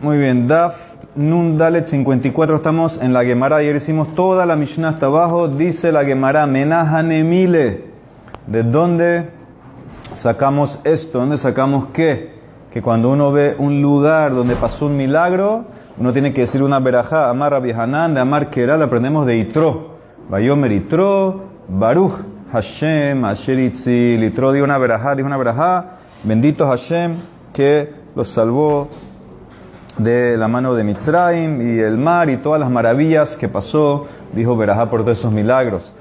Muy bien, Daf Nun Dalet 54, estamos en la Gemara. Ayer hicimos toda la Mishnah hasta abajo. Dice la Gemara, Menahanemile. ¿De dónde sacamos esto? ¿Dónde sacamos qué? Que cuando uno ve un lugar donde pasó un milagro, uno tiene que decir una verajá. Amar Rabbi de Amar Keral, aprendemos de Itro. Bayomer Itro, Baruch Hashem, Asher Itzil. Itro dio una verajá, dijo una verajá. Bendito Hashem que los salvó de la mano de Mitzrayim y el mar y todas las maravillas que pasó, dijo Berajá por todos esos milagros.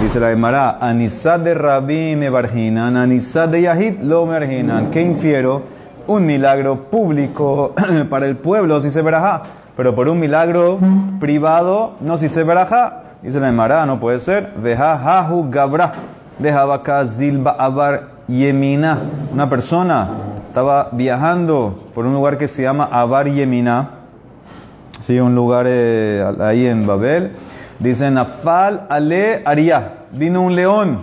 Dice la Gemara, Anisad de Rabí me barginan, Anisad de Yahid lo me ¿Qué infiero? Un milagro público para el pueblo, si se verajá, pero por un milagro privado, no si se verajá. Dice la Gemara, no puede ser. Veja hahu gabra, de zilba abar yemina. Una persona estaba viajando por un lugar que se llama Abar Yemina, ¿sí? un lugar eh, ahí en Babel. Dice Nafal Ale Aria, vino un león,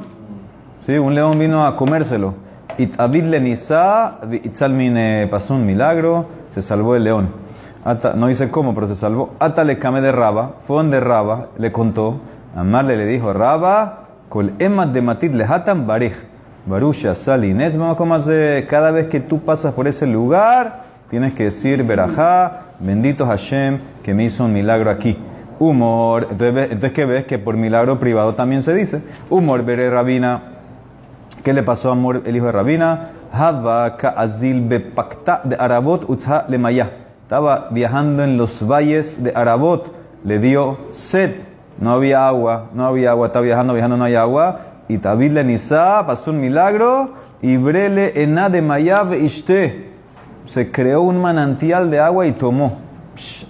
¿sí? un león vino a comérselo. It Abid Lenisa, Itzalmin pasó un milagro, se salvó el león. no dice cómo, pero se salvó. Ata le came de Raba, fue donde Raba, le contó. Amarle le dijo, Raba, col emat de matit lehatan barij. Barusha Salines, cada vez que tú pasas por ese lugar, tienes que decir Berajá, bendito Hashem que me hizo un milagro aquí. Humor, entonces, ¿qué ves? Que por milagro privado también se dice. Humor, veré Rabina. ¿Qué le pasó a Amor, el hijo de Rabina? Hava azil bepakta de Arabot utza lemaya. Estaba viajando en los valles de Arabot, le dio sed. No había agua, no había agua, estaba viajando, viajando, no hay agua y David le Nisa pasó un milagro y Brele ena de Ishte se creó un manantial de agua y tomó.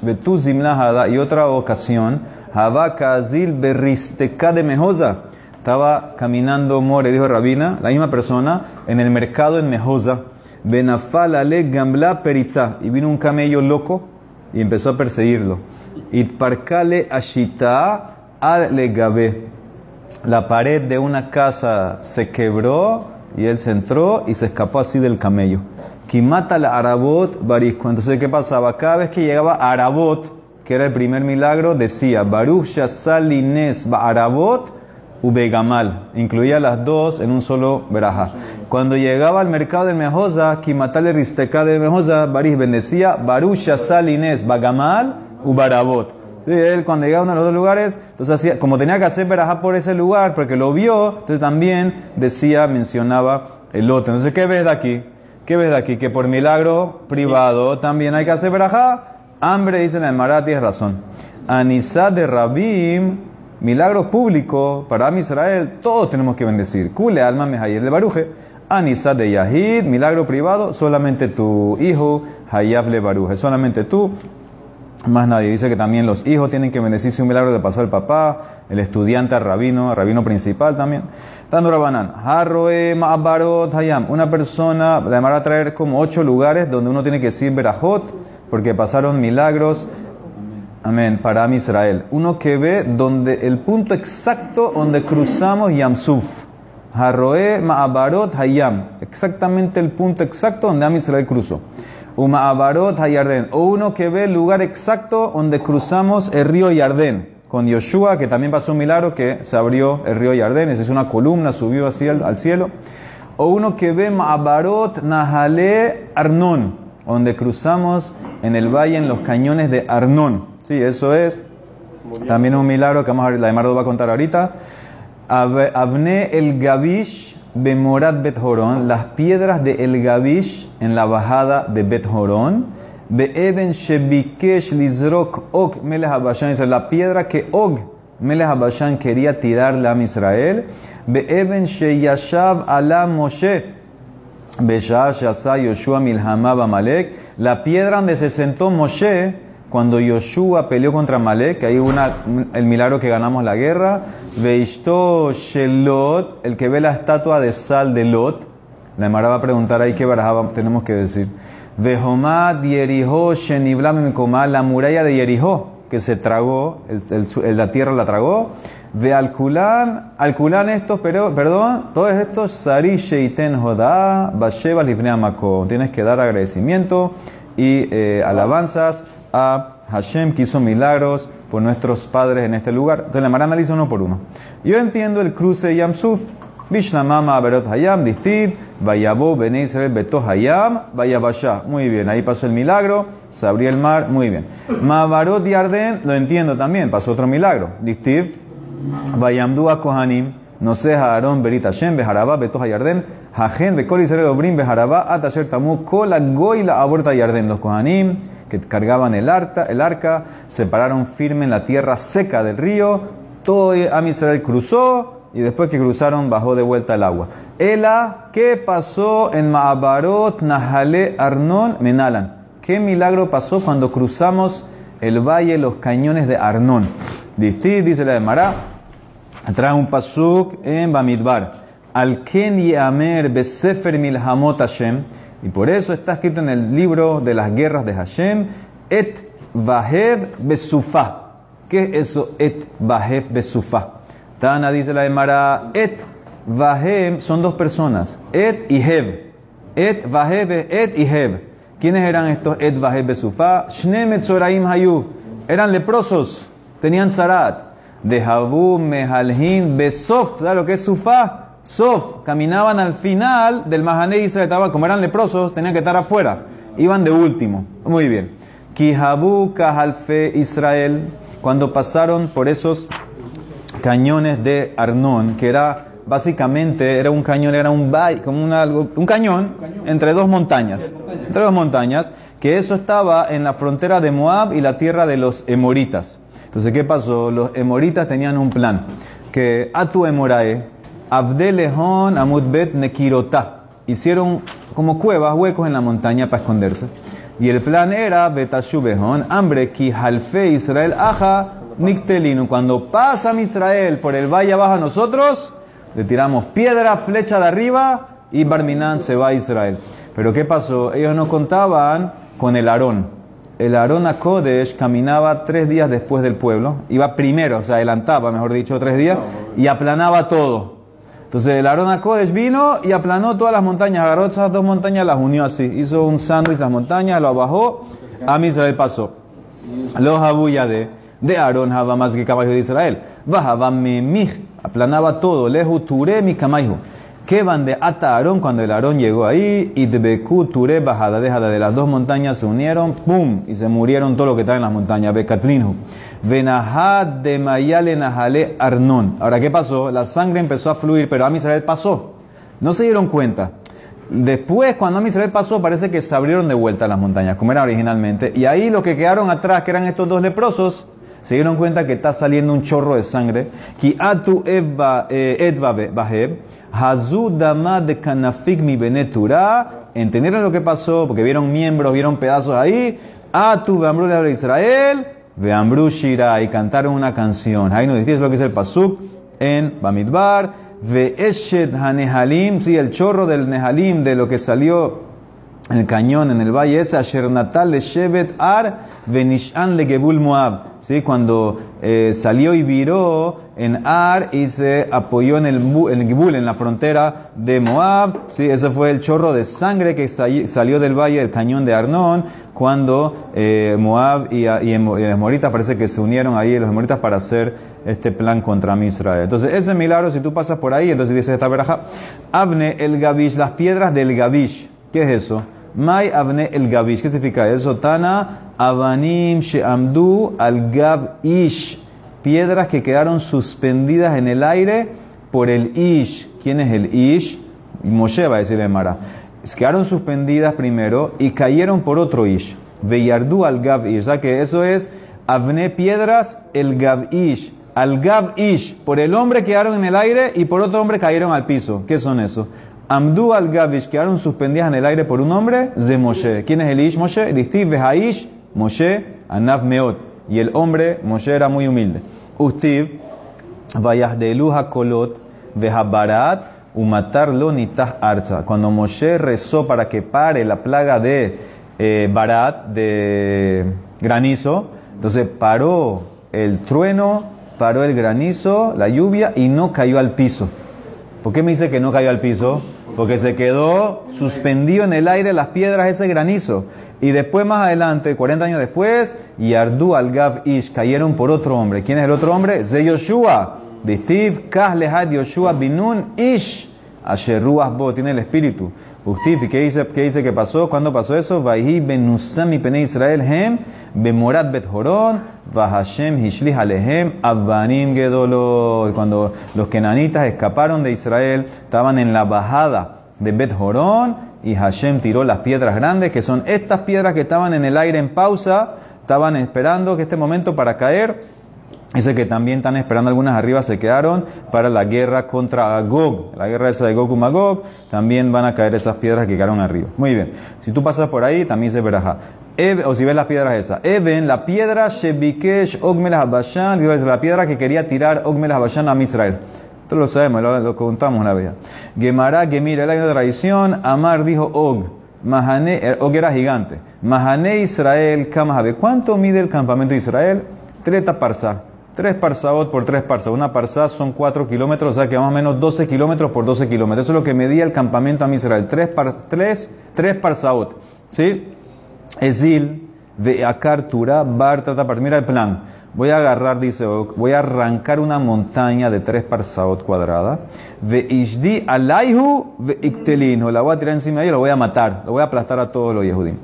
Y otra ocasión, Habakazil Berristeka de Mejosa. Estaba caminando More, dijo Rabina, la misma persona, en el mercado en Mejosa. Benafal ale gambla peritza. Y vino un camello loco y empezó a perseguirlo. Itparkale ashita al legabe la pared de una casa se quebró y él se entró y se escapó así del camello. Kimata la Arabot Barisco. Entonces, ¿qué pasaba? Cada vez que llegaba Arabot, que era el primer milagro, decía Baruch Salines Arabot Ubegamal. Incluía las dos en un solo veraja. Cuando llegaba al mercado de Mejosa, Kimatale Risteka de Mejosa, Baris bendecía Baruch Salines Bagamal Ubarabot. Él cuando llegaba a uno de los dos lugares, entonces hacía, como tenía que hacer verajá por ese lugar, porque lo vio, entonces también decía, mencionaba el otro. Entonces, ¿qué ves de aquí? ¿Qué ves de aquí? Que por milagro privado también hay que hacer verajá. Hambre, dice la Emara, tienes razón. Anisá de Rabim, milagro público para Israel, todos tenemos que bendecir. Kule alma mehayel de baruje. Anisá de Yahid, milagro privado, solamente tu hijo, Hayab le baruje. Solamente tú más nadie. Dice que también los hijos tienen que bendecirse un milagro de paso al papá, el estudiante al rabino, al rabino principal también. Dando Rabanán, Harroe Ma'abarot Hayam. Una persona le va a traer como ocho lugares donde uno tiene que decir Berajot, porque pasaron milagros. Amén. Para Israel. Uno que ve donde el punto exacto donde cruzamos Yamsuf. Harroe Ma'abarot Hayam. Exactamente el punto exacto donde Am Israel cruzó. Uma Abarot Hayarden, o uno que ve el lugar exacto donde cruzamos el río Yardén, con Yoshua, que también pasó un milagro que se abrió el río Yardén, es una columna, subió así al, cielo, o uno que ve Ma'abarot Nahale Arnón, donde cruzamos en el valle, en los cañones de Arnón. Sí, eso es también un milagro que vamos a, la de Mardo va a contar ahorita. Abne el Gavish Bemorat Bet Horon, las piedras de El Gavish en la bajada de Bet Horon. Be'eden Shebikesh Lizrok Og Melech Habashan, la piedra que Og Melech Habashan quería tirarle a Israel. Be'eben Sheyashav Ala Moshe. Beshash Yoshua Milhama Bamalek, la piedra donde se sentó Moshe cuando Yoshua peleó contra Malek, hay una, el milagro que ganamos la guerra, Veishto Shelot, el que ve la estatua de sal de Lot, la Emara va a preguntar ahí qué barajaba tenemos que decir. Vehomad Yeriho Sheniblam la muralla de Yeriho, que se tragó, el, la tierra la tragó. Ve Alculan, Alculan estos, pero, perdón, todos estos, Sari Sheiten Jodá, Basheba. Tienes que dar agradecimiento y eh, alabanzas a Hashem que hizo milagros por nuestros padres en este lugar. Entonces la Mara analiza uno por uno. Yo entiendo el cruce Yamsuf. Bishlamama Berot Hayam, Distib, Vayabo, Bene Israel, Beto Hayam, Vayabashá. Muy bien, ahí pasó el milagro, se abrió el mar, muy bien. Mabarot y lo entiendo también, pasó otro milagro. Distib, Vayamdua Kohanim, no sé, Aarón, Berit Hashem, Bejarabá, Beto Hayarden, Hajen, Bekol Israel, Obrim, Bejarabá, Atasher Tamu, Kola, Goila, Aborta Yarden, los Kohanim, que cargaban el, arca, el arca, se pararon firme en la tierra seca del río, todo Am Israel cruzó, y después que cruzaron bajó de vuelta el agua. Ela, ¿qué pasó en Maabarot, Nahale, Arnón, Menalan? ¿Qué milagro pasó cuando cruzamos el valle, los cañones de Arnón? dice la de Mará, trae un pasuk en Bamidbar. Al Ken Yamer Besefer Milhamot Hashem. Y por eso está escrito en el libro de las guerras de Hashem, Et Vahev Besufa. ¿Qué es eso? Et Vahev Besufa. Tana dice la Emara, Et Vahem son dos personas, Et y Hev. Et Vahev, Et y Hev. ¿Quiénes eran estos Et Vahev Besufa? Shne Metzoraim Hayu. Eran leprosos, tenían zarat. De Habu Mehalhin Besof. ¿Sabes lo que es Sufa? Sof. Caminaban al final del Mahané Israel. Como eran leprosos, tenían que estar afuera. Iban de último. Muy bien. Kihabu Kahalfe Israel. Cuando pasaron por esos cañones de Arnón, que era básicamente era un cañón, era un como un cañón entre dos montañas, entre dos montañas, que eso estaba en la frontera de Moab y la tierra de los emoritas. Entonces, ¿qué pasó? Los emoritas tenían un plan, que Atu Emorae, Abdelehon Amudbet Nekirotá, hicieron como cuevas, huecos en la montaña para esconderse. Y el plan era Betashubehon, hambre, ki halfe Israel aja Nictelino, cuando pasa Israel por el valle abajo a nosotros, le tiramos piedra, flecha de arriba y Barminan se va a Israel. Pero ¿qué pasó? Ellos no contaban con el Aarón. El Aarón a Kodesh caminaba tres días después del pueblo, iba primero, o sea, adelantaba, mejor dicho, tres días, y aplanaba todo. Entonces el Aarón Kodesh vino y aplanó todas las montañas, agarró esas dos montañas, las unió así, hizo un sándwich las montañas, lo bajó, a Israel pasó. Los de de Aarón Java más que caballo de Israel. Bajaba memij, aplanaba todo, lehu ture mi caballo. Que van de ata Aarón cuando el Aarón llegó ahí y Beku ture bajada, dejada de las dos montañas se unieron, pum, y se murieron todo lo que está en las montañas. Bekatlinhu. Venahad de Mayale Nahale Arnón. Ahora, ¿qué pasó? La sangre empezó a fluir, pero a Israel pasó. No se dieron cuenta. Después, cuando a pasó, parece que se abrieron de vuelta las montañas, como era originalmente. Y ahí los que quedaron atrás, que eran estos dos leprosos, se dieron cuenta que está saliendo un chorro de sangre. Ki atu eh, baheb, hazu dama de kanafik mi benetura. Entendieron lo que pasó, porque vieron miembros, vieron pedazos ahí. Atu beambru de Israel, beambru shira, y cantaron una canción. Ahí nos dice lo que es el pasuk en Bamidbar. Ve eshet hanehalim, sí, el chorro del nehalim, de lo que salió en el cañón, en el valle ese, Asher Natal de Shevet Ar, Venishan le Moab. ¿Sí? Cuando eh, salió y viró en Ar y se apoyó en el, en Gebul, en la frontera de Moab. ¿Sí? Ese fue el chorro de sangre que salió del valle del cañón de Arnón, cuando eh, Moab y, y, los Moritas parece que se unieron ahí, los Moritas, para hacer este plan contra Israel. Entonces, ese milagro, si tú pasas por ahí, entonces dice esta veraja, Abne el Gabish, las piedras del Gabish. ¿Qué es eso? Mai avne el gavish. ¿Qué significa eso? Tana avanim she'amdu al gav ish. Piedras que quedaron suspendidas en el aire por el ish. ¿Quién es el ish? Moshe va a decir Mara. Quedaron suspendidas primero y cayeron por otro ish. Veyardu al gav ish. O sea que eso es avne piedras el gav ish. Al gav ish. Por el hombre quedaron en el aire y por otro hombre cayeron al piso. ¿Qué son eso? Amdu al Gavish, quedaron suspendidas en el aire por un hombre, de Moshe. ¿Quién es el Ish Moshe? Distiv Behaish, Moshe, Anav Meot. Y el hombre, Moshe era muy humilde. Ustiv, Vayahdelu Hakolot, Vehabarat, Umatar Nitah Arza. Cuando Moshe rezó para que pare la plaga de eh, Barat, de granizo, entonces paró el trueno, paró el granizo, la lluvia y no cayó al piso. ¿Por qué me dice que no cayó al piso? Porque se quedó suspendido en el aire las piedras ese granizo. Y después, más adelante, 40 años después, Yardu al Gav Ish, cayeron por otro hombre. ¿Quién es el otro hombre? De Yoshua. Steve, Kahlehad Yoshua Binun Ish. Asheruas Bo, tiene el espíritu. Ustif, qué dice, qué dice que pasó? ¿Cuándo pasó eso? Vaihi benusam y pene Israel hem, bemorat bet horon, vahashem hishlich alehem, abbanim gedolo. Cuando los kenanitas escaparon de Israel, estaban en la bajada de Bet y Hashem tiró las piedras grandes, que son estas piedras que estaban en el aire en pausa, estaban esperando que este momento para caer. Dice que también están esperando algunas arriba, se quedaron para la guerra contra Gog, la guerra esa de Gog Magog, también van a caer esas piedras que quedaron arriba. Muy bien, si tú pasas por ahí, también se verá. O si ves las piedras esas. Eben, la piedra Shebikesh Ogmelah Habashan, la piedra que quería tirar Ogmelah Habashan a Israel. Esto lo sabemos, lo, contamos una vez. Gemara, Gemira, de tradición, Amar dijo Og. Mahane, Og era gigante. Mahane Israel, Kamahabe. ¿Cuánto mide el campamento de Israel? Treta parsa. Tres parsaot por tres parsas. Una parsa son cuatro kilómetros, o sea que más o menos 12 kilómetros por 12 kilómetros. Eso es lo que medía el campamento a Israel. Tres, par, tres, tres parsaot. ¿Sí? Esil, de Akartura, Bar, Mira el plan. Voy a agarrar, dice, voy a arrancar una montaña de tres parsaot cuadrada. Ve ishdi alaihu ve iktelino. La voy a tirar encima de ella y lo voy a matar. Lo voy a aplastar a todos los yehudim.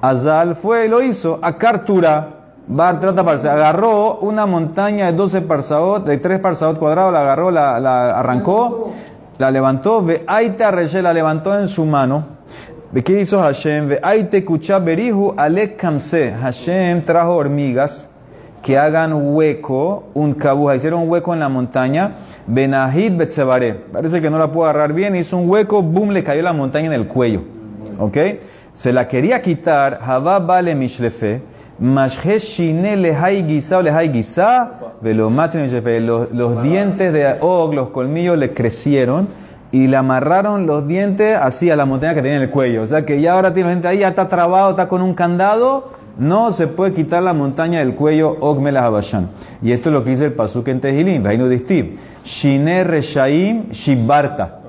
Azal fue y lo hizo. Akartura. Bar trata. Agarró una montaña de 12 parsaot, de 3 parsaot cuadrados, la agarró, la, la arrancó, la levantó. Ve aita la levantó en su mano. ¿Ve qué hizo Hashem? Ve aite kucha kamse. Hashem trajo hormigas que hagan hueco, un cabuja, hicieron un hueco en la montaña, Benahid Betsebare. Parece que no la pudo agarrar bien, hizo un hueco, boom, le cayó la montaña en el cuello. ¿Ok? Se la quería quitar, Javá vale mishlefe, Los, los dientes de Og, los colmillos le crecieron y le amarraron los dientes así a la montaña que tenía en el cuello. O sea que ya ahora tiene gente ahí, ya está trabado, está con un candado no se puede quitar la montaña del cuello Ogmela Habashan. Y esto es lo que dice el Pasuk en Tehilim, Reino de Steve. Shine Reshaim Shibarta.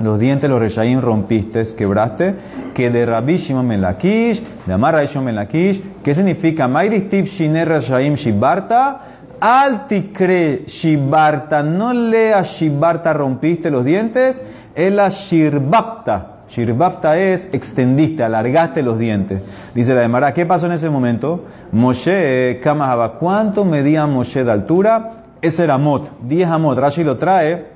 Los dientes los Reshaim rompiste, quebraste. Que de Rabbi Shimon Melakish, de Amar Melakish. ¿Qué significa? Mairi Steve Shine Reshaim Shibarta. Altikre Shibarta. No lea Shibarta rompiste los dientes. Es la Shirbapta. Shirbafta es extendiste, alargaste los dientes. Dice la Demara, ¿qué pasó en ese momento? Moshe Kamahaba, ¿cuánto medía Moshe de altura? Ese era Amot, 10 Amot. Rashi lo trae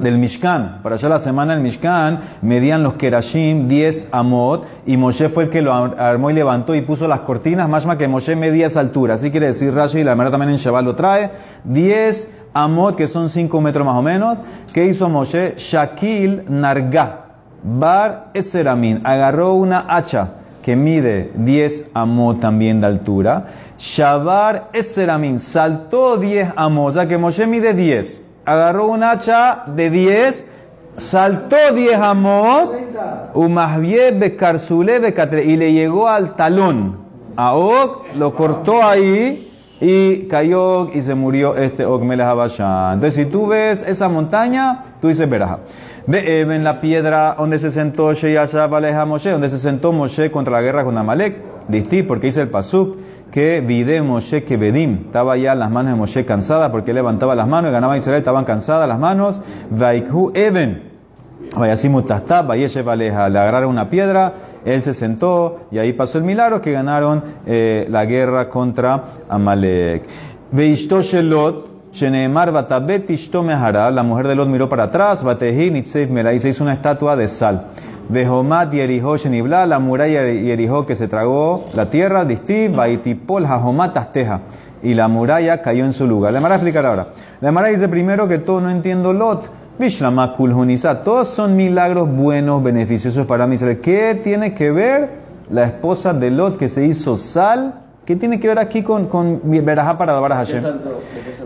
del Mishkan. Para allá la semana el Mishkan medían los Kerashim 10 Amot y Moshe fue el que lo armó y levantó y puso las cortinas, más que Moshe medía esa altura. Así quiere decir Rashi, y la Demara también en Shabbat lo trae. 10 Amot, que son 5 metros más o menos. ¿Qué hizo Moshe? Shakil Narga. Bar Eseramin agarró una hacha que mide 10 amos también de altura. Shabar Eseramin saltó 10 amos, o sea que Moshe mide 10. Agarró una hacha de 10, saltó 10 amos, y le llegó al talón. A Og lo cortó ahí y cayó y se murió este Og Entonces, si tú ves esa montaña, tú dices Beraja. Ve en la piedra donde se sentó Sheyashav Moshe, donde se sentó Moshe contra la guerra con Amalek. Distí, porque dice el Pasuk que vide Moshe que Bedim. Estaba ya las manos de Moshe cansadas porque levantaba las manos y ganaba Israel, estaban cansadas las manos. Vaikhu Eben. Le agarraron una piedra, él se sentó y ahí pasó el milagro que ganaron eh, la guerra contra Amalek. La mujer de Lot miró para atrás, Melai, se hizo una estatua de sal. Vehomat Yeriho Shenibla, la muralla Yeriho que se tragó la tierra, Distiv, Baitipol Hahomat Asteja. Y la muralla cayó en su lugar. Le a explicar ahora. La Mara dice primero que todo no entiendo Lot. Kulhunisa, todos son milagros buenos, beneficiosos para mí. ¿Qué tiene que ver la esposa de Lot que se hizo sal? ¿Qué tiene que ver aquí con, con para a Hashem?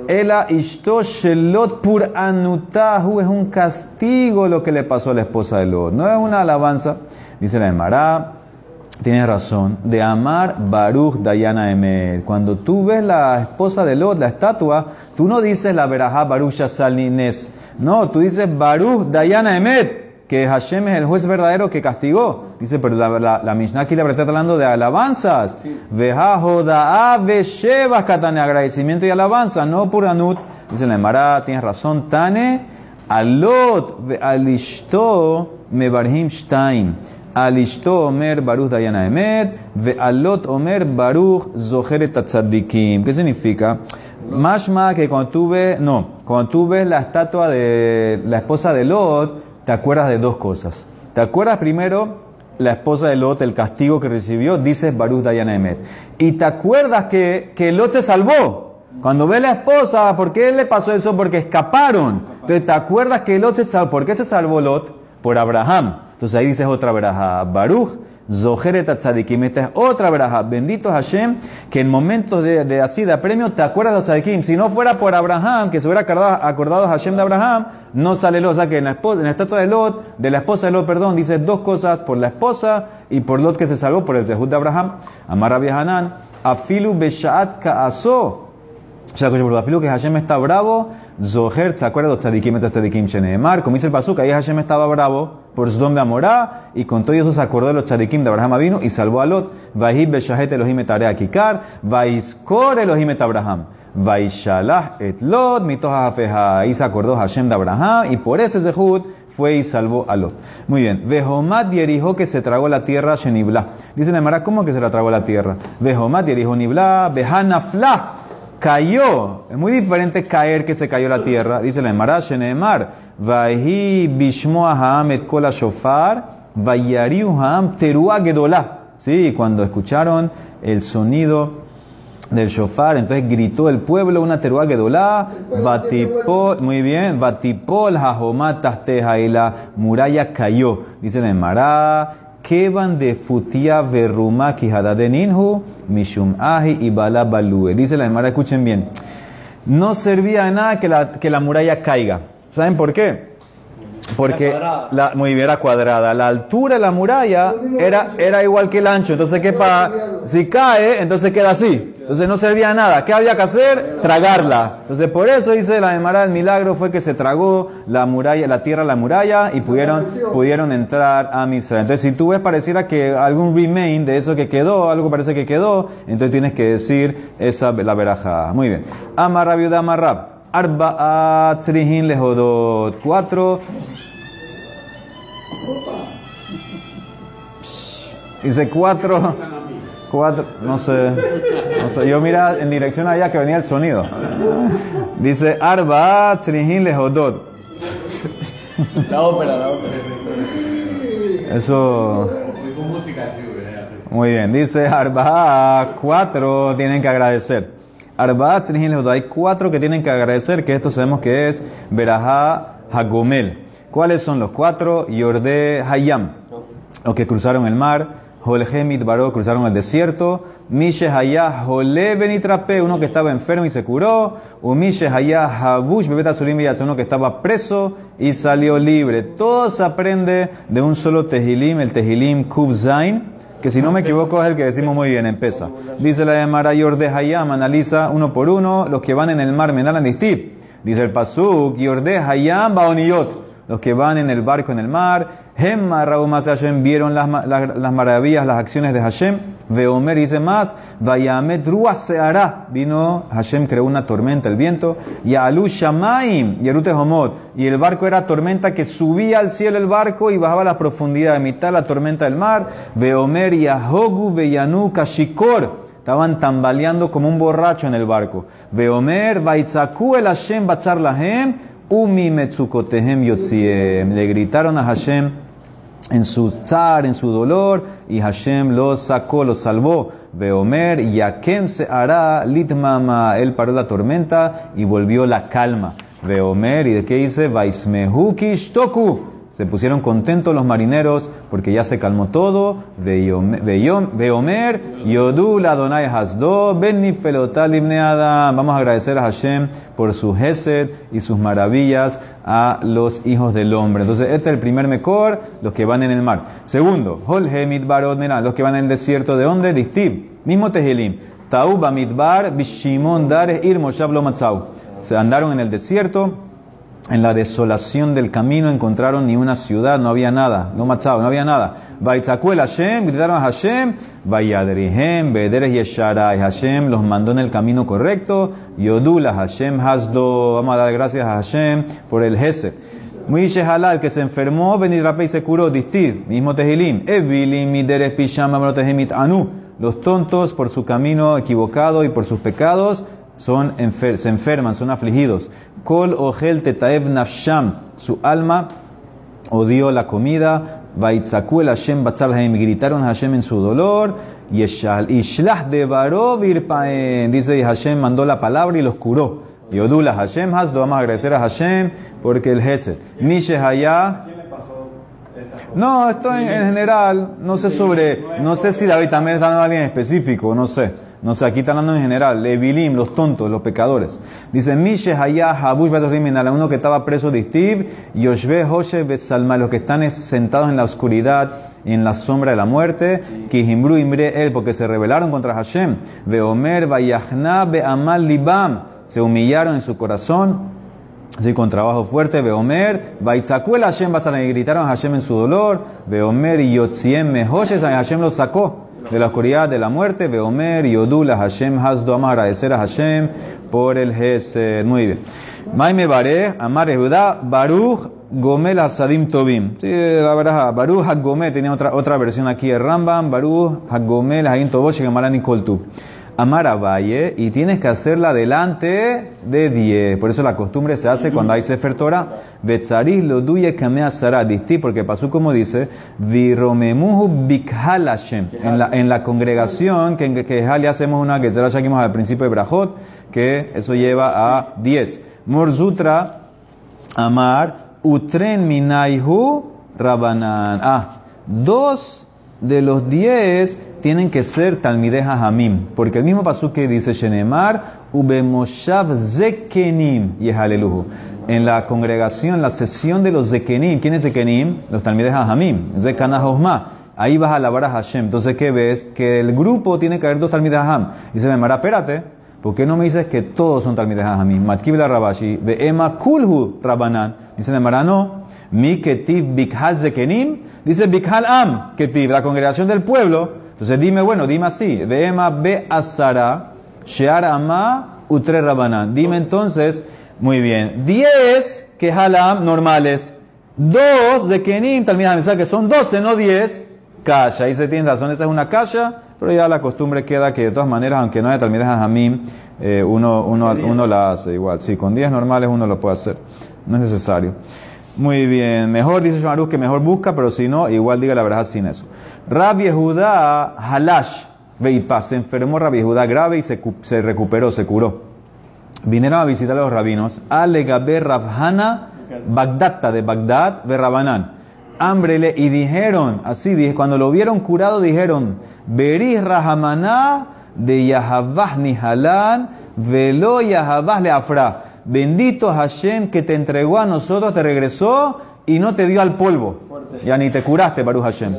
Ela ishto shelot pur anutahu es un castigo lo que le pasó a la esposa de Lot. No es una alabanza. Dice la Emara, tienes razón, de amar Baruch Dayana Emet. Cuando tú ves la esposa de Lot, la estatua, tú no dices la Berajá Baruch Salines. No, tú dices Baruch Dayana Emet. Que Hashem es el juez verdadero que castigó. Dice, pero la, la, la Mishnah aquí le está hablando de alabanzas. Veja joda sheva katane, agradecimiento y alabanza, no por anut. Dice la Emara, tienes razón, Tane, alot ve alishto mebarhim shtaim. Alishto Omer Baruch Dayana Emet, Alot Omer Baruch Zoheret Tzadikim. ¿Qué significa? Mashma que cuando tú ves, no, cuando tú ves la estatua de la esposa de Lot, te acuerdas de dos cosas. ¿Te acuerdas primero la esposa de Lot, el castigo que recibió? Dices Baruch Dayana Emet. Y te acuerdas que, que Lot se salvó. Cuando ve la esposa, ¿por qué le pasó eso? Porque escaparon. Entonces, ¿te acuerdas que Lot se salvó? ¿Por qué se salvó Lot? Por Abraham. Entonces ahí dices otra. Baruch, Zoheret Tzadikim. Esta es otra veraja. Bendito Hashem, que en momentos de, de así, de premio, te acuerdas de los Tzadikim. Si no fuera por Abraham, que se hubiera acordado, acordado Hashem de Abraham, no sale Lot. O sea que en la, esposa, en la estatua de Lot, de la esposa de Lot, perdón, dice dos cosas por la esposa y por Lot que se salvó por el Zehut de Abraham. Amar Rabbi Hanan, Afilu Beshaat Kaaso. O sea, afilu que Hashem está bravo, Zoher, ¿se acuerda tzadikim tzadikim sheneemar? Como dice el pasuk, ahí Hashem estaba bravo por su don de Amorá, y con todo eso se acordó de los tzadikim de Abraham vino y salvó a Lot. Vahib beshahet Elohim et kikar, vaiskor Elohim et Abraham. Vaishalah et Lot, mitoja hafeja. Ahí se acordó Hashem de Abraham, y por ese zehut fue y salvó a Lot. Muy bien. Vehomat dierijo que se tragó la tierra Shenibla. Dice la Mara, ¿cómo que se la tragó la tierra? Vehomat dierijo nibla, vehanafla cayó. Es muy diferente caer que se cayó la tierra. Dice la Emara, Sheneemar, Vahi bishmo aham et kola shofar, vayariu ha'am terua gedolá. Sí, cuando escucharon el sonido del shofar, entonces gritó el pueblo una terua gedolá, batipol, muy bien, batipol hajomat tasteja y la muralla cayó. Dice la Emara, Kevan de Futia Verruma Ninhu, Mishum Ahi y Bala Balue. Dice la Gemara, escuchen bien. No servía de nada que la, que la muralla caiga. ¿Saben por qué? Porque la, muy bien, era cuadrada. La altura de la muralla era, era igual que el ancho. Entonces, ¿qué pasa? Si cae, entonces queda así. Entonces no servía nada. ¿Qué había que hacer? Tragarla. Entonces por eso dice la Emara, el milagro fue que se tragó la muralla, la tierra, la muralla y pudieron, pudieron entrar a Misra. Entonces si tú ves pareciera que algún remain de eso que quedó, algo parece que quedó, entonces tienes que decir esa la veraja. Muy bien. Amarra viuda amarrab. Arba trihin lehodot. Cuatro. Dice cuatro. Cuatro, no sé, no sé. Yo mira en dirección allá que venía el sonido. Dice Arba Trihin Lehodot. La ópera, la ópera. Eso. Muy bien. Dice Arba, cuatro tienen que agradecer. Arba Trihin Lehodot. Hay cuatro que tienen que agradecer, que esto sabemos que es Berajá Hagomel. ¿Cuáles son los cuatro? Yordé Hayam, los que cruzaron el mar. Jolhemit Baró cruzaron el desierto. Mishe Hayah Jole Benitrape, uno que estaba enfermo y se curó. Umishe Hayah Habush Bebeta Surim uno que estaba preso y salió libre. Todo se aprende de un solo Tehilim, el Tehilim Kuv Zain, que si no me equivoco es el que decimos muy bien, empieza. Dice la de Marayor de Hayam, analiza uno por uno los que van en el mar Menalan Dice el Pasuk, Yorde Hayam Baoniyot los que van en el barco en el mar. Hemma Raumas Hashem vieron las, las, maravillas, las acciones de Hashem. Veomer dice más, Vayamet se hará. Vino, Hashem creó una tormenta, el viento. Y Alu Shamaim, Yerute Homot. Y el barco era tormenta que subía al cielo el barco y bajaba a la profundidad, de mitad la tormenta del mar. Veomer y Ahogu Veyanu Kashikor estaban tambaleando como un borracho en el barco. Veomer, Vaitzaku el Hashem Lahem, Umi metzukotehem yotziem. Le gritaron a Hashem en su zar, en su dolor, y Hashem los sacó, los salvó. Beomer, Yakem se hará litmama. Él paró la tormenta y volvió la calma. Beomer, ¿y de qué dice? Vaismehu toku. Se pusieron contentos los marineros porque ya se calmó todo. Veomer, Yodul Adonai Hasdo, Adam. Vamos a agradecer a Hashem por su Gesed y sus maravillas a los hijos del hombre. Entonces, este es el primer Mekor, los que van en el mar. Segundo, Holhemit Barodnera, los que van en el desierto. ¿De dónde? Distib. Mismo Tehilim. Tauba Midbar, Bishimon Dare, Ir Matzau. Se andaron en el desierto en la desolación del camino encontraron ni una ciudad, no había nada, no machado, no había nada. Baitzakuel Hashem, gritaron a Hashem, Vayadrihem, Bederes Yesharai. Hashem los mandó en el camino correcto. Yodula Hashem Hasdo. Vamos a dar gracias a Hashem por el Hesed. Muishe Halal, que se enfermó, Benidrape y se curó, Distir, mismo Tehilim. Evilim, Mideres Pishama, Anu. Los tontos por su camino equivocado y por sus pecados son se enferman, son afligidos. Kol Ogel Tetaev Nafsham, su alma odió la comida. Vaitzaku el Hashem Batzalheim, gritaron a Hashem en su dolor. Ishlah de Barov dice Hashem mandó la palabra y los curó. Yodula Hashem Hasdo, vamos a agradecer a Hashem porque el Gesed. Mishe Hayah. No, esto en, general, no sé sobre, no sé si David también está dando a alguien específico, no sé. No sé, aquí está hablando en general. Levilim, los tontos, los pecadores. Dice, Mishe Hayah Habush a uno que estaba preso de Steve, Yoshbe Hoshe Betsalma, los que están sentados en la oscuridad en la sombra de la muerte, Kihimbru Imbre él, porque se rebelaron contra Hashem. Veomer Vayachna Beamal Libam, se humillaron en su corazón. Así con trabajo fuerte, Beomer, Baitzakuel Hashem y gritaron a Hashem en su dolor, Beomer y Yotziem Mehoshes, Hashem los sacó de la oscuridad de la muerte, Beomer y Odula Hashem Hasdo, vamos a agradecer a Hashem por el Gesed. Muy bien. Maime Bare, Amar Judá, Baruch Gomel Hasadim Tobim. Sí, la verdad, Baruch Hagomel, tenía otra, otra versión aquí, el Rambam, Baruch Hagomel Hadim Tobosh, Gamarani Koltu. Amar a Valle y tienes que hacerla delante de 10. Por eso la costumbre se hace cuando hay Sefer Torah. Betzaris lo duye kamea Dice, porque pasó como dice, Viromemuhu bikhal. En la, en la congregación, que en que le hacemos una que ya al principio de Brajot, que eso lleva a 10. Morzutra, Amar, Utren Minaihu, Rabanan. Ah, dos de los diez tienen que ser Talmideh Hamim, porque el mismo pasú que dice Shenemar, Ubemoshav Zekenim, y es alelujo. En la congregación, la sesión de los Zekenim, ¿quién es Zekenim? Los Talmideh Hamim, Zekanah Ahí vas a alabar a Hashem. Entonces, ¿qué ves? Que el grupo tiene que haber dos Talmideh. Dice Nemara, espérate, ¿por qué no me dices que todos son Talmideh Hamim? Matkib la Rabashi, Ema Kulhu Rabanan. Dice Nemara, no. Mi Ketiv Bikhal Zekenim Dice Bikhal Am, Ketiv, la congregación del pueblo. Entonces dime, bueno, dime así. Veema be asara, shear ama, utre rabanan. Dime entonces, muy bien, 10 que halam normales, 2 de kenim, tal vez que son 12, no 10. Kasha, ahí se tiene razón, esa es una kasha, pero ya la costumbre queda que de todas maneras, aunque no haya tal vez jamim, eh, uno, uno, uno la hace igual. Sí, con 10 normales uno lo puede hacer, no es necesario. Muy bien, mejor dice Shomarú que mejor busca, pero si no, igual diga la verdad sin eso. Rabbi Judá Halash Veitpa, se enfermó Rabbi Judá grave y se, se, recuperó, se curó. Vinieron a visitar a los rabinos, Alegabe Rabhana Bagdata de Bagdad, Berrabanán. Hambrele y dijeron, así dije, cuando lo vieron curado, dijeron, Beris Rahamaná de Yahavah Nihalán, Velo le Afra. Bendito Hashem que te entregó a nosotros, te regresó y no te dio al polvo. Ya ni te curaste, Baruch Hashem.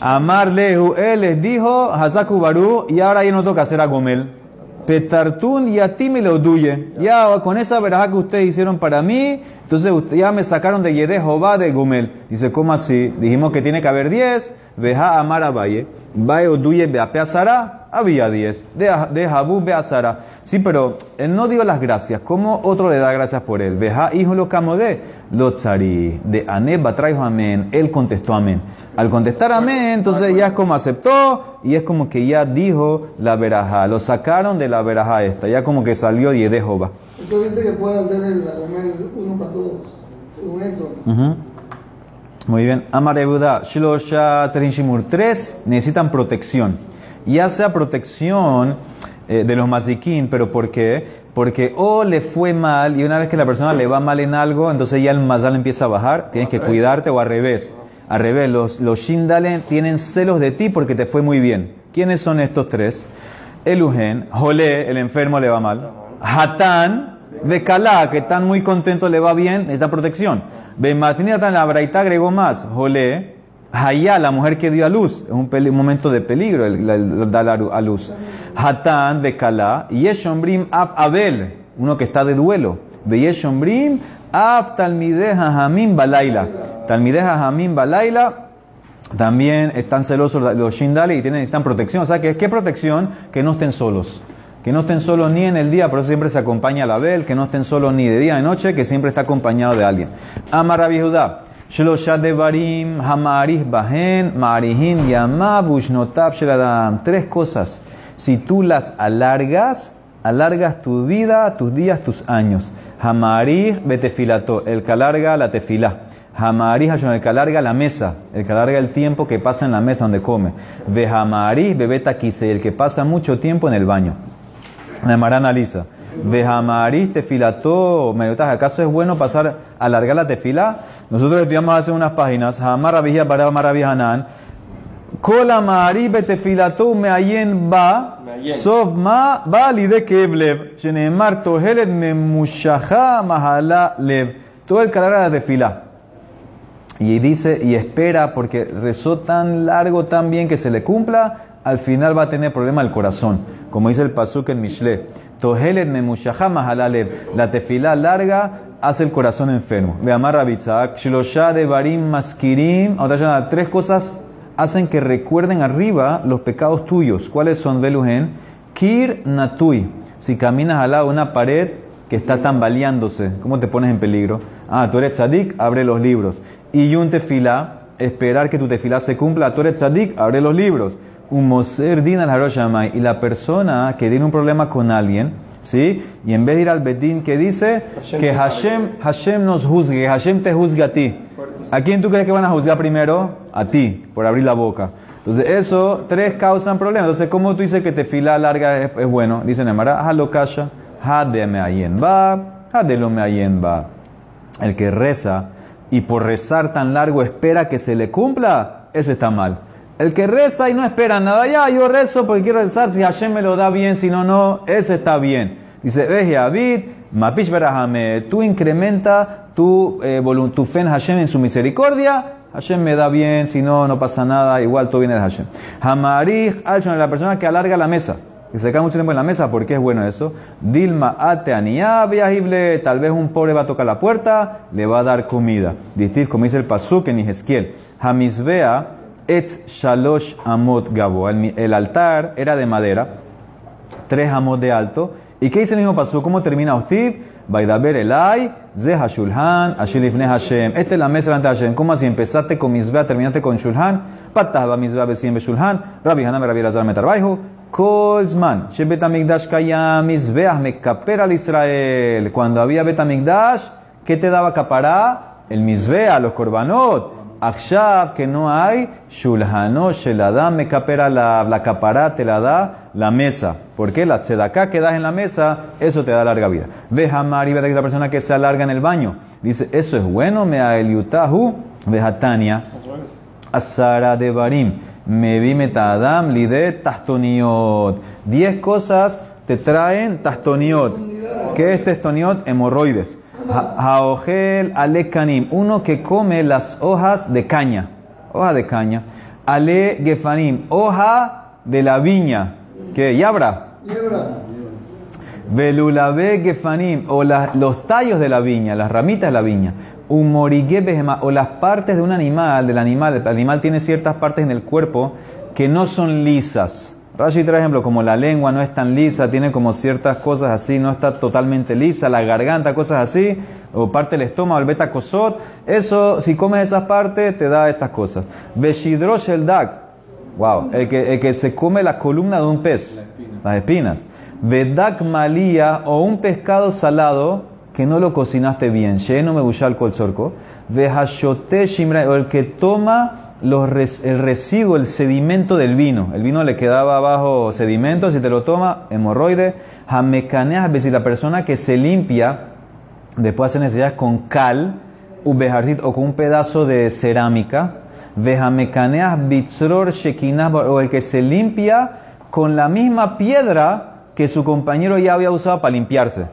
Amar Lehu, él les dijo, Hazaku y ahora ya no toca hacer a Gomel. Petartun y a ti me lo duye. Ya con esa verajá que ustedes hicieron para mí, entonces ya me sacaron de Yedeh de Gomel. Dice, ¿cómo así? Dijimos que tiene que haber 10. Veja Amar a Valle. Valle Oduye Beapeazara había 10. De, Jabú Beazara. Sí, pero él no dio las gracias. ¿Cómo otro le da gracias por él? Veja, hijo lo camodé. Lo tzari. De Aneba traijo amén. Él contestó amén. Al contestar amén, entonces ya es como aceptó y es como que ya dijo la veraja. Lo sacaron de la veraja esta. Ya como que salió y de Jehová. Entonces dice que puede hacer el uno para todos. Según eso. Muy bien. Amarebuda, Shilosha Trinshimur. Tres necesitan protección ya sea protección eh, de los maziquín, pero ¿por qué? Porque o le fue mal y una vez que la persona le va mal en algo, entonces ya el mazal empieza a bajar, tienes que cuidarte o al revés. Al revés, los, los shindalen tienen celos de ti porque te fue muy bien. ¿Quiénes son estos tres? Elugen, Jolé, el enfermo le va mal. Hatán, Bekalá, que están muy contentos le va bien, necesita protección. Bematinatan, la braita agregó más. Jolé, Hayá, la mujer que dio a luz, es un, momento de peligro el, dar a luz. Hatán de Kalá, Yeshombrim Af Abel, uno que está de duelo. Yeshombrim Af talmideh hajamim balaila. Talmideh hajamim balaila. También están celosos los shindali y tienen, necesitan protección. O sea, ¿qué, ¿qué protección? Que no estén solos. Que no estén solos ni en el día, por eso siempre se acompaña a la Bel. Que no estén solos ni de día ni de noche, que siempre está acompañado de alguien. Amar Rabbi Judá. Tres cosas. Si tú las alargas, alargas tu vida, tus días, tus años. Hamarih betefilato. El que alarga la tefilá. Hamarih el que alarga la mesa. El que alarga el tiempo que pasa en la mesa donde come. Ve hamarih bebeta. El que pasa mucho tiempo en el baño. La Mara analiza. Vejamarí tefilató. ¿Acaso es bueno pasar, alargar la tefila? Nosotros estudiamos hace unas páginas. Vijia para maravijanan. Kola mari betefilató me ayen ba. Sof ma ba lide keblev. Shenemar tohelet me mushaha mahala lev. Todo el que alarga la tefila. Y dice, y espera, porque rezó tan largo, tan bien que se le cumpla, al final va a tener problema el corazón. Como dice el pasuk en Mishle. Tohelet La tefila larga hace el corazón enfermo. Ve amar Rabitzak. De barim maskirim. Tres cosas hacen que recuerden arriba los pecados tuyos. ¿Cuáles son, Beluhen? Kir natui. Si caminas al lado de una pared que está tambaleándose, ¿cómo te pones en peligro? Ah, tú eres tzadik, abre los libros. Y yun tefila, esperar que tu tefila se cumpla. Tú eres tzadik, abre los libros un moser din al y la persona que tiene un problema con alguien, ¿sí? Y en vez de ir al bedín, que dice que Hashem, Hashem nos juzgue, Hashem te juzgue a ti. ¿A quién tú crees que van a juzgar primero? A ti, por abrir la boca. Entonces, eso, tres causan problemas. Entonces, ¿cómo tú dices que te fila larga es, bueno? Dice Nemara, halo kasha, me ayen va, lo me ayen va. El que reza y por rezar tan largo espera que se le cumpla, ese está mal. El que reza y no espera nada, ya yo rezo porque quiero rezar, si Hashem me lo da bien, si no, no, ese está bien. Dice, veje David, mapish berahame, tú incrementa tu, eh, tu fe en Hashem en su misericordia, Hashem me da bien, si no, no pasa nada, igual todo viene de Hashem. Hamarich, Alshon, la persona que alarga la mesa, que se queda mucho tiempo en la mesa, ¿por qué es bueno eso? Dilma ate viajible, tal vez un pobre va a tocar la puerta, le va a dar comida. Dice, como dice el pasuk en Ezequiel, Hamisbea, Et Shalosh Amot Gabo. El, altar era de madera, tres amot de alto. ¿Y qué dice el mismo paso? ¿Cómo termina Ustiv? Baidaber Elai, Ze Hashulhan, Ashilifne Hashem. Esta es la mesa delante de Hashem. ¿Cómo así? Empezaste con Mizbea, terminaste con Shulhan. Patah Mizbea Besim Shulhan. Rabbi Hanam Rabbi Lazar Metarbaihu. Kolzman. Shebet Amigdash Kayam Mizbeah Mekaper al Israel. Cuando había Betamigdash, ¿qué te daba capará? El Mizbea, los Korbanot. Akshav, que no hay, Shulhano, Sheladam, me capera la, la capará, te la da la mesa. ¿Por qué? La tzedaká que das en la mesa, eso te da larga vida. Ve Hamari, ve la persona que se alarga en el baño. Dice, eso es bueno, me a Eliutahu, Tania, Asara de Barim, me vi metadam, lide, tastoniot. Diez cosas te traen tastoniot. ¿Qué es tastoniot? Hemorroides. Haogel alekanim, uno que come las hojas de caña, hoja de caña. Ale gefanim, hoja de la viña, que yabra. Velulabe gefanim, o los tallos de la viña, las ramitas de la viña. Humorigue o las partes de un animal, del animal, el animal tiene ciertas partes en el cuerpo que no son lisas. Rashi trae ejemplo, como la lengua no es tan lisa, tiene como ciertas cosas así, no está totalmente lisa, la garganta, cosas así, o parte del estómago, el beta cosot, eso, si comes esas partes, te da estas cosas. Beshidrosh el dak, wow, el que, el que se come la columna de un pez, las espinas. Vedak malía, o un pescado salado que no lo cocinaste bien, lleno me bushal kol sorco. Vehashote shimra, o el que toma el residuo, el sedimento del vino. El vino le quedaba abajo sedimento, si te lo toma, hemorroide. Jamecaneas, si la persona que se limpia, después hace necesidades con cal, o con un pedazo de cerámica. Vejamecaneas bitzror shekinah, o el que se limpia con la misma piedra que su compañero ya había usado para limpiarse.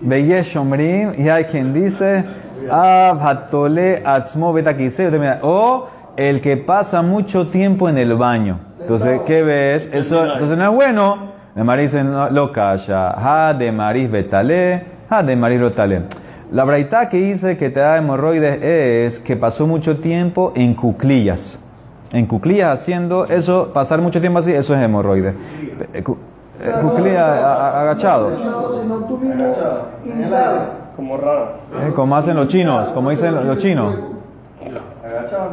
Beyesh y hay quien dice, Hatole Atzmo o el que pasa mucho tiempo en el baño. Entonces, ¿qué ves? Eso, entonces no es bueno. De Maris lo calla. Ha de Maris betale, ha de Maris tale. La braita que dice que te da hemorroides es que pasó mucho tiempo en cuclillas. En cuclillas haciendo eso, pasar mucho tiempo así, eso es hemorroides. Eh, cu- eh, Cuclillas agachado. Como raro. Eh, Como hacen los chinos, como dicen los- los chinos.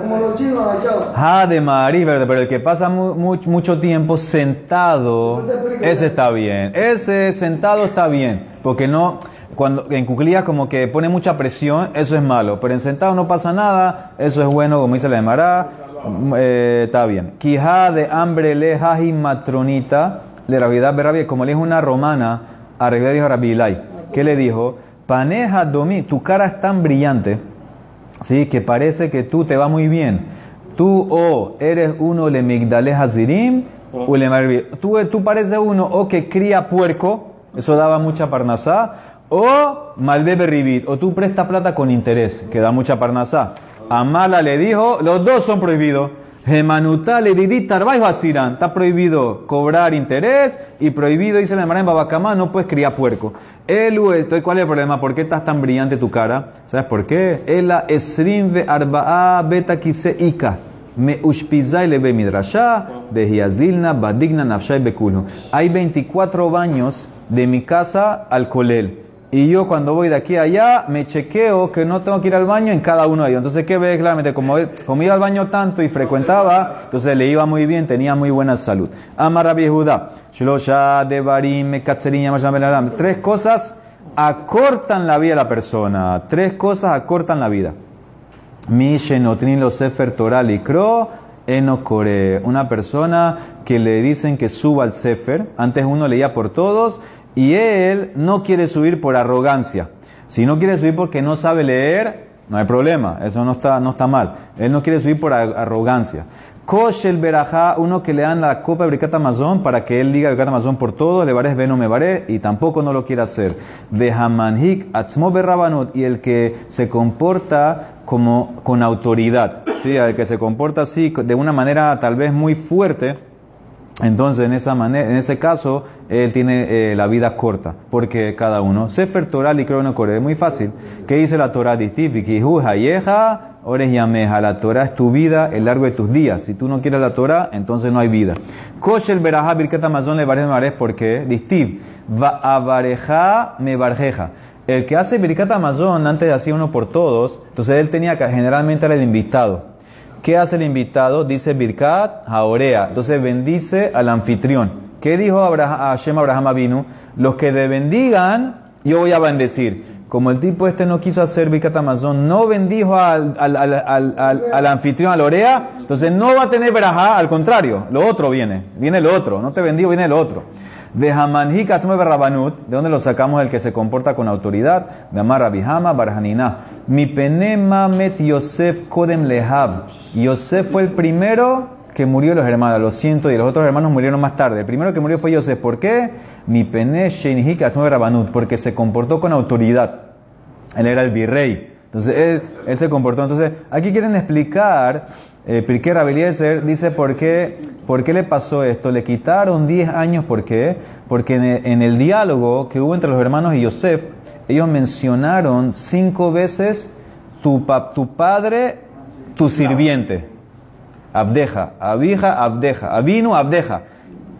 Como los chinos agachados. Ah, de Marí, ¿verdad? pero el que pasa mu- mu- mucho tiempo sentado, ese está bien. Ese sentado está bien, porque no, cuando en cuclillas como que pone mucha presión, eso es malo. Pero en sentado no pasa nada, eso es bueno, como dice la de Mará, mm, eh, está bien. Quijá de hambre lejaji matronita, de Rabiedad Berrabia, como le dijo una romana, a Rabiedad dijo a Rabilai, ¿qué le dijo? Paneja domi, tu cara es tan brillante. Sí, que parece que tú te va muy bien. Tú o eres uno le migdales hazirim o le Tú, tú pareces uno o que cría puerco, eso daba mucha parnasá, o malbebe ribit, o tú presta plata con interés, que da mucha parnasá. Amala le dijo, los dos son prohibidos. Tarbay basirán. Está prohibido cobrar interés y prohibido, dice la en Babacamá, no puedes criar puerco. Elu, estoy, ¿cuál es el problema? ¿Por qué estás tan brillante tu cara? ¿Sabes por qué? Ela esrim ve arba'a beta kise ika. Me ushpizai le be midrashá, de hiazilna, badigna, nafshay bekulhu. Hay 24 baños de mi casa al colel. Y yo cuando voy de aquí a allá me chequeo que no tengo que ir al baño en cada uno de ellos. Entonces, ¿qué ves? Claramente, como, él- como iba al baño tanto y frecuentaba, entonces le iba muy bien, tenía muy buena salud. Amar Rabbi Judá, Devarim. Tres cosas acortan la vida de la persona. Tres cosas acortan la vida. Mi shenotrin sefer Torah likro enokore. Una persona que le dicen que suba al sefer. Antes uno leía por todos y él no quiere subir por arrogancia. Si no quiere subir porque no sabe leer, no hay problema. Eso no está, no está mal. Él no quiere subir por ar- arrogancia. Kosh el berajá, uno que le dan la copa de Birkat Amazon para que él diga Birkat Amazon por todos, le bares no me baré, y tampoco no lo quiere hacer. De Hamanhik, Atzmo Berrabanut, y el que se comporta como con autoridad, ¿sí? el que se comporta así, de una manera tal vez muy fuerte, entonces, en, esa manera, en ese caso, él tiene eh, la vida corta, porque cada uno. Sefer Torah y core, es muy fácil. ¿Qué dice la Torah? Hayeja, ores yameja. La Torah es tu vida, el largo de tus días. Si tú no quieres la Torah, entonces no hay vida. Koshel berajá birkat amazon le me porque distiv va avareja me barjeja. El que hace birkat amazon antes hacía uno por todos, entonces él tenía que generalmente era el invitado. ¿Qué hace el invitado? Dice Birkat Haorea. Entonces bendice al anfitrión. ¿Qué dijo Abraham, Hashem Abraham Avinu? Los que te bendigan, yo voy a bendecir. Como el tipo este no quiso hacer Birkat Amazon, no bendijo al, al, al, al, anfitrión, al Orea, entonces no va a tener Berajá, al contrario, lo otro viene, viene lo otro, no te bendigo, viene lo otro. De Hamanhik Asme Berrabanut, ¿de dónde lo sacamos el que se comporta con autoridad? De Amar Barhanina. Mi penema met Yosef Kodem Lehab. Yosef fue el primero que murió los hermanos, los cientos y los otros hermanos murieron más tarde. El primero que murió fue Yosef. ¿Por qué? Mi pene Berrabanut, porque se comportó con autoridad. Él era el virrey. Entonces él, se comportó. Entonces aquí quieren explicar, eh, Pirkei Rabeliezer dice por qué, por qué le pasó esto. Le quitaron 10 años, ¿por qué? Porque en el, en el diálogo que hubo entre los hermanos y Yosef, ellos mencionaron cinco veces tu, tu padre, tu sirviente. Abdeja, Abija, Abdeja, Abinu, Abdeja.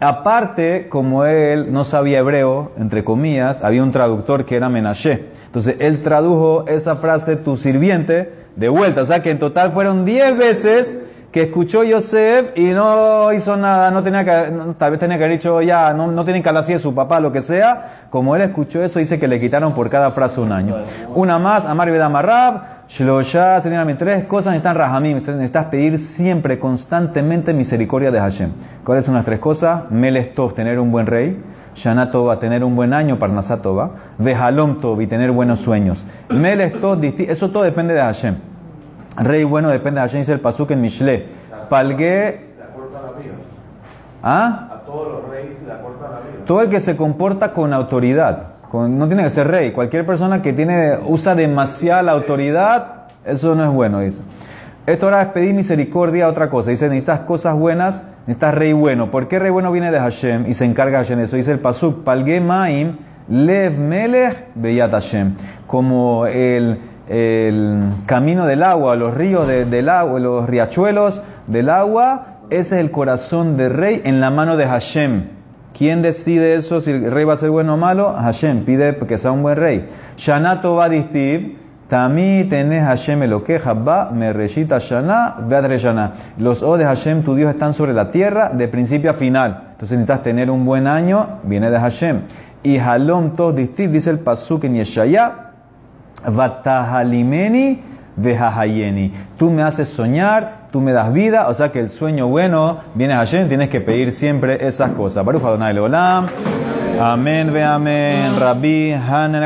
Aparte, como él no sabía hebreo, entre comillas, había un traductor que era Menashe. Entonces él tradujo esa frase, tu sirviente, de vuelta. O sea que en total fueron 10 veces que escuchó Yosef y no hizo nada, no tenía que, no, tal vez tenía que haber dicho ya, no, no tienen que hablar así de su papá, lo que sea. Como él escuchó eso, dice que le quitaron por cada frase un año. Una más, Amar Bedamarrab, Shlosha, tres cosas, necesitan Rahamim, necesitas pedir siempre, constantemente misericordia de Hashem. ¿Cuáles son las tres cosas? Melech Tov, tener un buen rey. Shana Tova, tener un buen año, Parnasá Tova. Y tener buenos sueños. Melech Tov, disti- eso todo depende de Hashem. Rey bueno depende de Hashem, dice el Pasuk en Mishle. Palgué. ¿Ah? A todos los reyes le acorta la vida. Todo el que se comporta con autoridad, no tiene que ser rey, cualquier persona que tiene, usa demasiada la autoridad, eso no es bueno, dice. Esto ahora es pedir misericordia, otra cosa. Dice, necesitas cosas buenas, necesitas rey bueno. ¿Por qué rey bueno viene de Hashem y se encarga Hashem de eso? Dice el Pasuk, Palge Maim, Lev Melech Beyat Hashem. como el, el camino del agua, los ríos de- del agua, los riachuelos del agua, ese es el corazón del rey en la mano de Hashem. ¿Quién decide eso, si el rey va a ser bueno o malo? Hashem, pide que sea un buen rey. Shanato va distiv, Tami tenés Hashem lo que va, me reshita Shana, Shana. Los O de Hashem, tu Dios, están sobre la tierra de principio a final. Entonces necesitas tener un buen año, viene de Hashem. Y Halom Tos dice el Pasuk en Yeshaya, Vatahalimeni vehahayeni. Tú me haces soñar, tú me das vida, o sea que el sueño bueno viene a Hashem, tienes que pedir siempre esas cosas. Baruch Adonai Leolam. Amén, ve amén. Rabbi Hanan